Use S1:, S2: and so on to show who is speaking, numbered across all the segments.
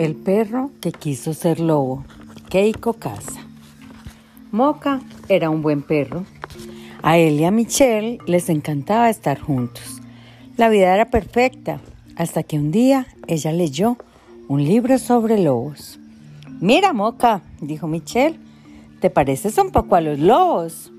S1: El perro que quiso ser lobo. Keiko Casa. Moca era un buen perro. A él y a Michelle les encantaba estar juntos. La vida era perfecta hasta que un día ella leyó un libro sobre lobos. Mira, Moca, dijo Michelle, te pareces un poco a los lobos.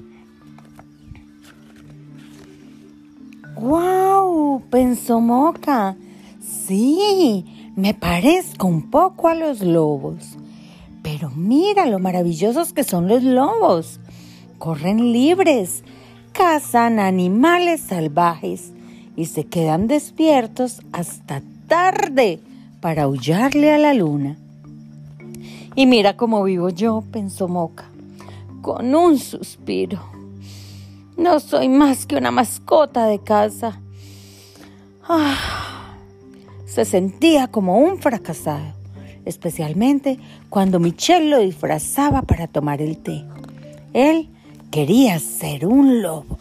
S1: ¡Guau! pensó Moca. Sí, me parezco un poco a los lobos. Pero mira lo maravillosos que son los lobos. Corren libres, cazan animales salvajes y se quedan despiertos hasta tarde para aullarle a la luna. Y mira cómo vivo yo, pensó Moca, con un suspiro. No soy más que una mascota de casa. Ah se sentía como un fracasado, especialmente cuando Michelle lo disfrazaba para tomar el té. Él quería ser un lobo.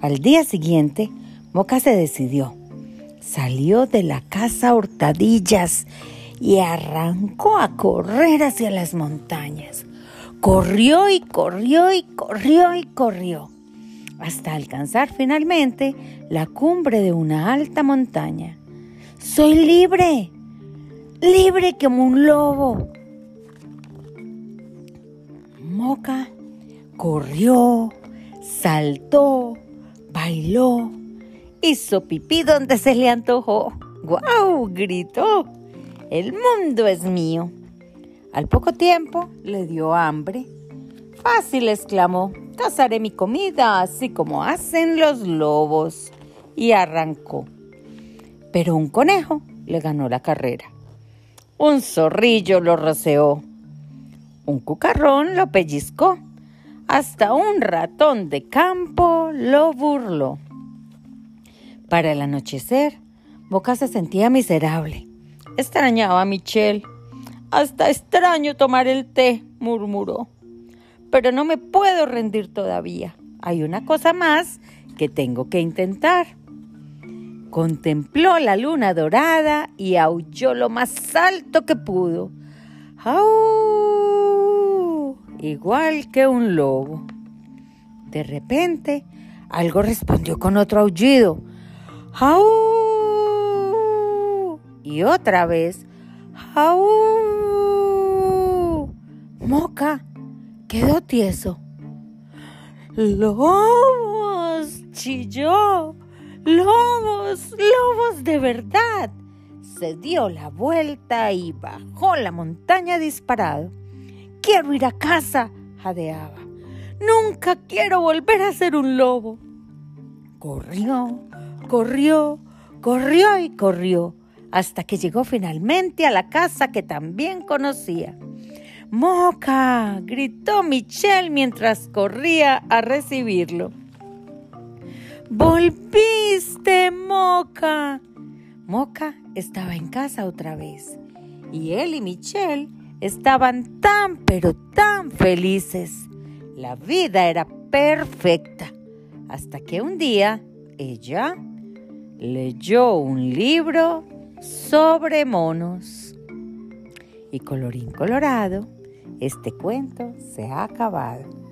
S1: Al día siguiente, Moca se decidió. Salió de la casa hurtadillas y arrancó a correr hacia las montañas. Corrió y corrió y corrió y corrió, hasta alcanzar finalmente la cumbre de una alta montaña. Soy libre, libre como un lobo. Moca corrió, saltó, bailó, hizo pipí donde se le antojó. ¡Guau! gritó. El mundo es mío. Al poco tiempo le dio hambre. Fácil, exclamó. Cazaré mi comida así como hacen los lobos. Y arrancó pero un conejo le ganó la carrera. Un zorrillo lo roceó. Un cucarrón lo pellizcó. Hasta un ratón de campo lo burló. Para el anochecer, Boca se sentía miserable. Extrañaba a Michelle. Hasta extraño tomar el té, murmuró. Pero no me puedo rendir todavía. Hay una cosa más que tengo que intentar. Contempló la luna dorada y aulló lo más alto que pudo. ¡Au! Igual que un lobo. De repente, algo respondió con otro aullido. ¡Au! Y otra vez. ¡Au! Moca quedó tieso. ¡Lobos! chilló. ¡Lobos! ¡Lobos de verdad! Se dio la vuelta y bajó la montaña disparado. Quiero ir a casa, jadeaba. Nunca quiero volver a ser un lobo. Corrió, corrió, corrió y corrió, hasta que llegó finalmente a la casa que también conocía. Moca, gritó Michelle mientras corría a recibirlo. ¡Volviste, Moca! Moca estaba en casa otra vez y él y Michelle estaban tan pero tan felices. La vida era perfecta hasta que un día ella leyó un libro sobre monos. Y colorín colorado, este cuento se ha acabado.